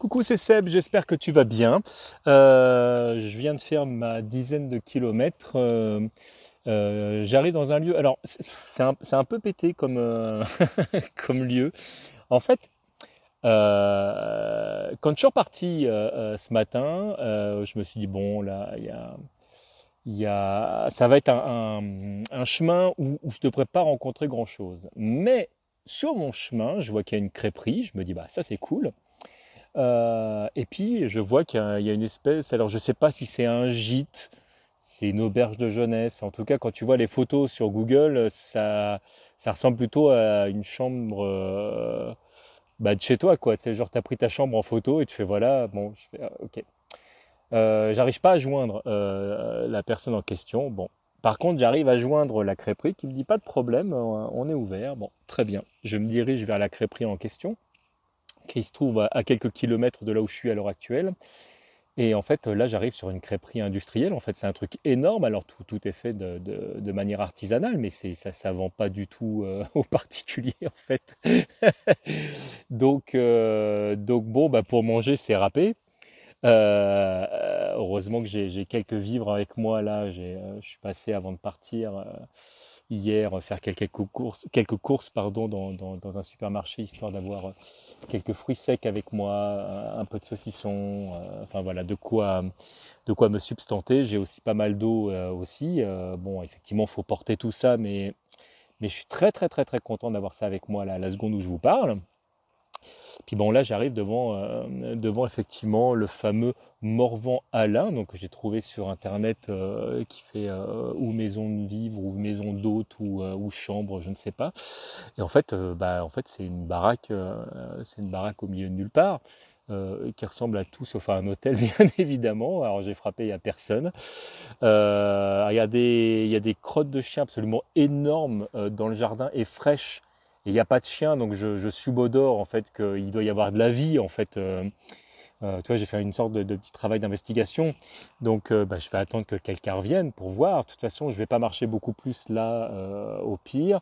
Coucou, c'est Seb, j'espère que tu vas bien. Euh, je viens de faire ma dizaine de kilomètres. Euh, euh, j'arrive dans un lieu. Alors, c'est un, peu pété comme, comme lieu. En fait, quand je suis reparti ce matin, je me suis dit, bon, là, il y a. Y a, ça va être un, chemin où, où je ne devrais pas rencontrer grand chose. Mais sur mon chemin, je vois qu'il y a une crêperie. Je me dis, bah, ça c'est cool. Euh, et puis, je vois qu'il y, a une espèce, alors je ne sais pas si c'est un gîte, c'est une auberge de jeunesse. En tout cas, quand tu vois les photos sur Google, ça, ça ressemble plutôt à une chambre euh, bah, de chez toi, quoi. Tu sais, genre, tu as pris ta chambre en photo et tu fais voilà, bon, je fais, ah, ok. Euh, j'arrive pas à joindre la personne en question. Bon, par contre, j'arrive à joindre la crêperie qui me dit pas de problème, on est ouvert. Bon, très bien. Je me dirige vers la crêperie en question qui se trouve à quelques kilomètres de là où je suis à l'heure actuelle. Et en fait, là, j'arrive sur une crêperie industrielle. En fait, c'est un truc énorme. Alors, tout, tout est fait de, de, manière artisanale, mais ça ne vend pas du tout euh, aux particuliers, en fait. donc, euh, donc, bon, bah, pour manger, c'est râpé. Euh, heureusement que j'ai quelques vivres avec moi. Là, je suis passé avant de partir hier faire quelques courses, quelques courses pardon, dans, dans, un supermarché, histoire d'avoir euh, quelques fruits secs avec moi, un peu de saucisson, euh, enfin voilà, de quoi, me substanter. J'ai aussi pas mal d'eau euh, aussi. bon, effectivement, il faut porter tout ça, mais, mais je suis très très très très content d'avoir ça avec moi là, la seconde où je vous parle. Puis bon, là, j'arrive devant, euh, devant effectivement le fameux Morvan Alain, donc j'ai trouvé sur internet euh, qui fait euh, ou maison de vivre ou maison d'hôte ou, chambre, je ne sais pas. Et en fait, bah, c'est une baraque, au milieu de nulle part. qui ressemble à tout sauf à un hôtel, bien évidemment. Alors j'ai frappé, il n'y a personne. il y a des crottes de chiens absolument énormes dans le jardin et fraîches il n'y a pas de chien, donc je, je subodore en fait qu'il doit y avoir de la vie en fait. Euh, euh, tu vois, j'ai fait une sorte de, petit travail d'investigation, donc euh, bah, je vais attendre que quelqu'un revienne pour voir. De toute façon, je ne vais pas marcher beaucoup plus là, au pire.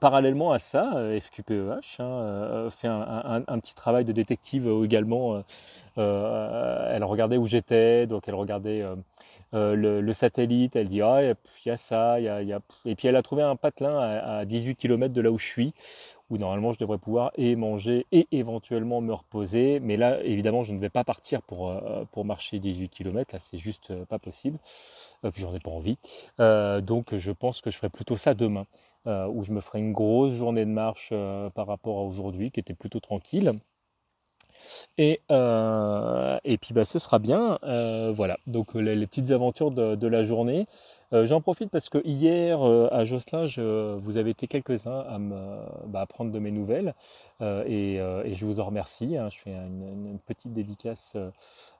Parallèlement à ça, FQPEH hein, fait un, petit travail de détective également. elle regardait où j'étais, donc elle regardait euh, le, satellite, elle dit ah il y a ça, il y a, et puis elle a trouvé un patelin à, 18 km de là où je suis, où normalement je devrais pouvoir et manger et éventuellement me reposer, mais là évidemment je ne vais pas partir pour, euh, pour marcher 18 km, là c'est juste euh, pas possible, puis j'en ai pas envie, donc je pense que je ferai plutôt ça demain, où je me ferai une grosse journée de marche par rapport à aujourd'hui qui était plutôt tranquille. Et, euh, et puis bah, ce sera bien. Euh, voilà, donc les, petites aventures de, la journée. Euh, j'en profite parce que hier à Josselin, vous avez été quelques-uns à me bah, prendre de mes nouvelles et, je vous en remercie. Hein. Je fais une, petite dédicace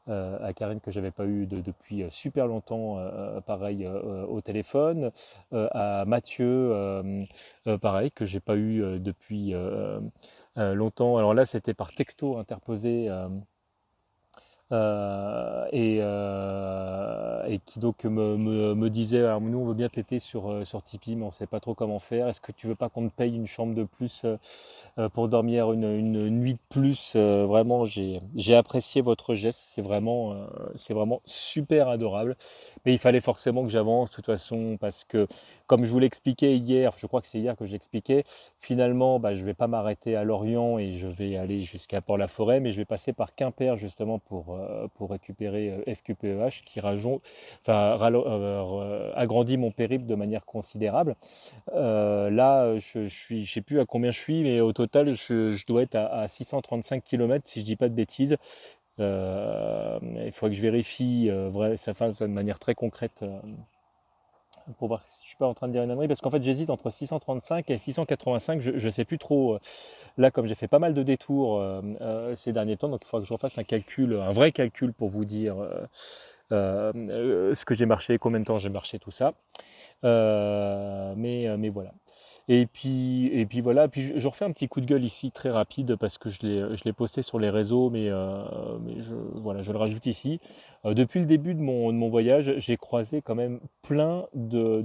à Karine que j'avais pas eu depuis super longtemps, pareil au téléphone, à Mathieu, pareil que j'ai pas eu depuis euh, longtemps. Alors là, c'était par texto interposé. Euh, euh, et, qui donc me, me, disait nous on veut bien t'aider sur, sur Tipeee mais on ne sait pas trop comment faire. Est-ce que tu veux pas qu'on te paye une chambre de plus pour dormir une, une, nuit de plus? Vraiment j'ai apprécié votre geste. C'est vraiment c'est vraiment super adorable. Mais il fallait forcément que j'avance de toute façon parce que comme je vous l'expliquais hier, je crois que c'est hier que j'expliquais, finalement, bah, je vais pas m'arrêter à Lorient et je vais aller jusqu'à Port-la-Forêt, mais je vais passer par Quimper justement pour, euh, pour récupérer euh, FQPEH qui rajon, enfin, euh, agrandit mon périple de manière considérable. là, je ne sais plus à combien je suis, mais au total, je, dois être à, 635 km si je ne dis pas de bêtises. il faudrait que je vérifie ça de manière très concrète pour voir si je suis pas en train de dire une ânerie, parce qu'en fait j'hésite entre 635 et 685, je ne sais plus trop. Euh, là, comme j'ai fait pas mal de détours euh, euh, ces derniers temps, donc il faudra que je refasse un calcul, un vrai calcul pour vous dire ce que j'ai marché, combien de temps j'ai marché, tout ça. mais, mais voilà. Et puis, et puis voilà, puis je, refais un petit coup de gueule ici très rapide parce que je l'ai posté sur les réseaux, mais, euh, je, voilà, je le rajoute ici. Euh, depuis le début de mon, voyage, j'ai croisé quand même plein de,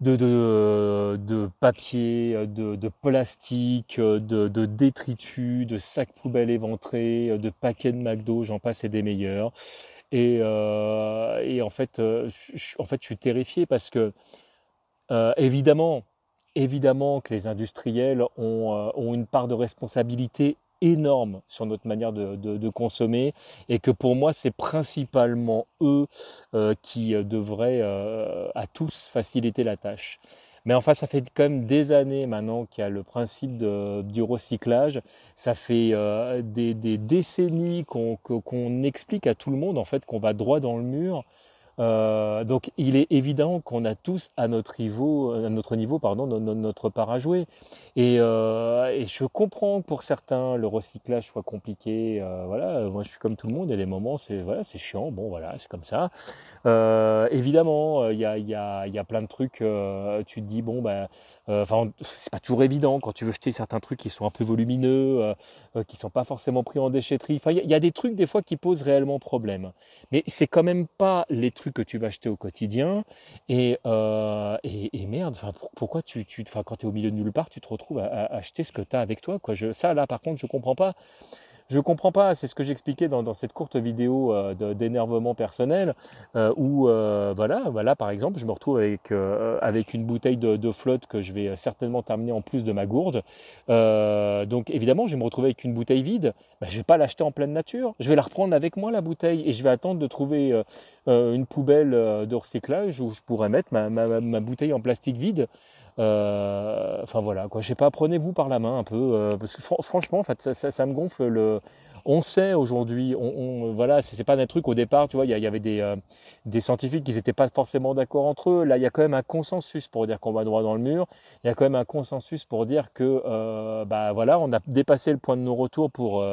de, papier, de, plastique, de, détritus, de sacs poubelles éventrés, de paquets de McDo, j'en passe et des meilleurs. Et, euh, en, fait, euh, je, en fait, je suis terrifié parce que, euh, évidemment, évidemment que les industriels ont, ont une part de responsabilité énorme sur notre manière de, consommer et que pour moi c'est principalement eux euh, qui euh, devraient euh, à tous faciliter la tâche. Mais enfin, ça fait quand même des années maintenant qu'il y a le principe du recyclage. Ça fait des, décennies qu'on explique à tout le monde en fait qu'on va droit dans le mur euh, donc il est évident qu'on a tous à notre niveau, à notre niveau pardon, notre part à jouer. Euh, et, je comprends que pour certains le recyclage soit compliqué. Euh, voilà, moi je suis comme tout le monde. Il y a des moments c'est voilà, c'est chiant. Bon voilà, c'est comme ça. évidemment, il y a, y, a, y a, plein de trucs. tu te dis bon ben, enfin c'est pas toujours évident quand tu veux jeter certains trucs qui sont un peu volumineux, qui sont pas forcément pris en déchetterie. Enfin il y, a des trucs des fois qui posent réellement problème. Mais c'est quand même pas les trucs que tu vas acheter au quotidien. Et, euh, et, merde, pourquoi tu, quand tu es au milieu de nulle part, tu te retrouves à, acheter ce que tu as avec toi quoi. Je, Ça, là, par contre, je comprends pas. Je comprends pas, c'est ce que j'expliquais dans, cette courte vidéo euh, d'énervement personnel, euh, où euh, voilà, voilà, par exemple, je me retrouve avec, avec une bouteille de, flotte que je vais certainement terminer en plus de ma gourde. donc évidemment, je vais me retrouver avec une bouteille vide. Ben, je vais pas l'acheter en pleine nature. Je vais la reprendre avec moi, la bouteille, et je vais attendre de trouver une poubelle de recyclage où je pourrais mettre ma bouteille en plastique vide. Euh, enfin voilà, quoi. Je sais pas, prenez-vous par la main un peu, euh, parce que franchement, en fait, ça, ça, me gonfle le. On sait aujourd'hui, on, voilà, c'est pas un truc au départ, tu vois, il y, avait des, euh, des scientifiques qui n'étaient pas forcément d'accord entre eux. Là, il y a quand même un consensus pour dire qu'on va droit dans le mur. Il y a quand même un consensus pour dire que, bah voilà, on a dépassé le point de nos retours pour,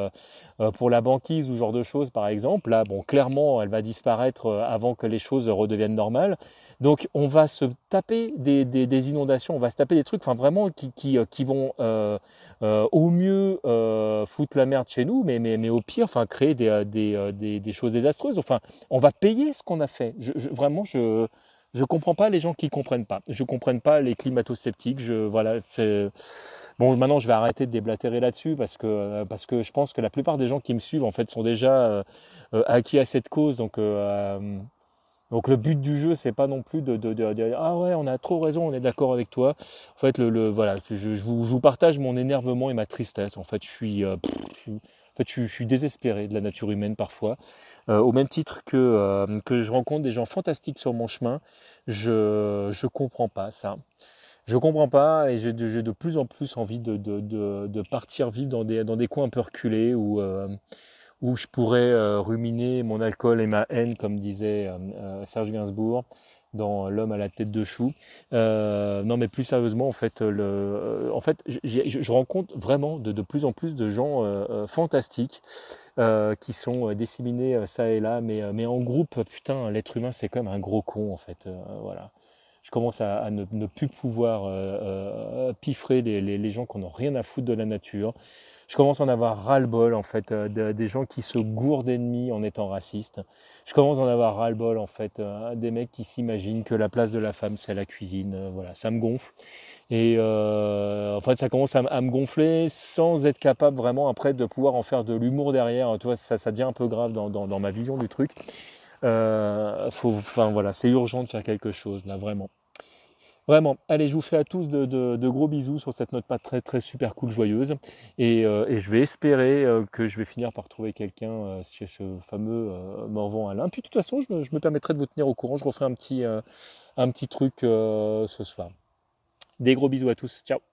pour la banquise ou ce genre de choses, par exemple. Là, bon, clairement, elle va disparaître avant que les choses redeviennent normales. Donc on va se taper des, inondations, on va se taper des trucs enfin, vraiment qui, euh, vont euh, euh, au mieux foutre la merde chez nous, mais, mais, au pire enfin, créer des, choses désastreuses. Enfin, on va payer ce qu'on a fait. vraiment, je ne comprends pas les gens qui ne comprennent pas. Je ne comprends pas les climato-sceptiques. Je, voilà, bon, maintenant, je vais arrêter de déblatérer là-dessus parce que, parce que je pense que la plupart des gens qui me suivent, en fait, sont déjà acquis à cette cause. Donc, donc le but du jeu, c'est pas non plus de, dire ah ouais, on a trop raison, on est d'accord avec toi. En fait, le, voilà, je, vous, partage mon énervement et ma tristesse. En fait, je suis, euh, en fait, je, suis désespéré de la nature humaine parfois. Euh, au même titre que, euh, que je rencontre des gens fantastiques sur mon chemin, je ne comprends pas ça. Je comprends pas et j'ai de, plus en plus envie de, partir vivre dans des, dans des coins un peu reculés où où je pourrais euh, ruminer mon alcool et ma haine, comme disait euh, euh, Serge Gainsbourg dans L'homme à la tête de chou. non, mais plus sérieusement, en fait, le, en fait je, rencontre vraiment de, plus en plus de gens fantastiques qui sont disséminés ça et là, mais, mais en groupe, putain, l'être humain, c'est même un gros con, en fait. voilà. Je commence à, ne, plus pouvoir piffrer les, les, gens qui n'ont rien à foutre de la nature je commence à en avoir ras-le-bol en fait euh, des gens qui se gourdent d'ennemis en étant racistes. Je commence à en avoir ras-le-bol en fait euh, des mecs qui s'imaginent que la place de la femme c'est la cuisine. Euh, voilà, ça me gonfle. Et en fait, ça commence à, me gonfler sans être capable vraiment après de pouvoir en faire de l'humour derrière. Tu vois, ça, devient un peu grave dans, ma vision du truc. Faut, enfin voilà, c'est urgent de faire quelque chose là, vraiment. Vraiment, allez, je vous fais à tous de, gros bisous sur cette note pas très très super cool, joyeuse. Et, euh, je vais espérer euh, que je vais finir par trouver quelqu'un euh, chez ce fameux Morvan Alain. Puis de toute façon, je me, permettrai de vous tenir au courant. Je referai un petit, un petit truc ce soir. Des gros bisous à tous. Ciao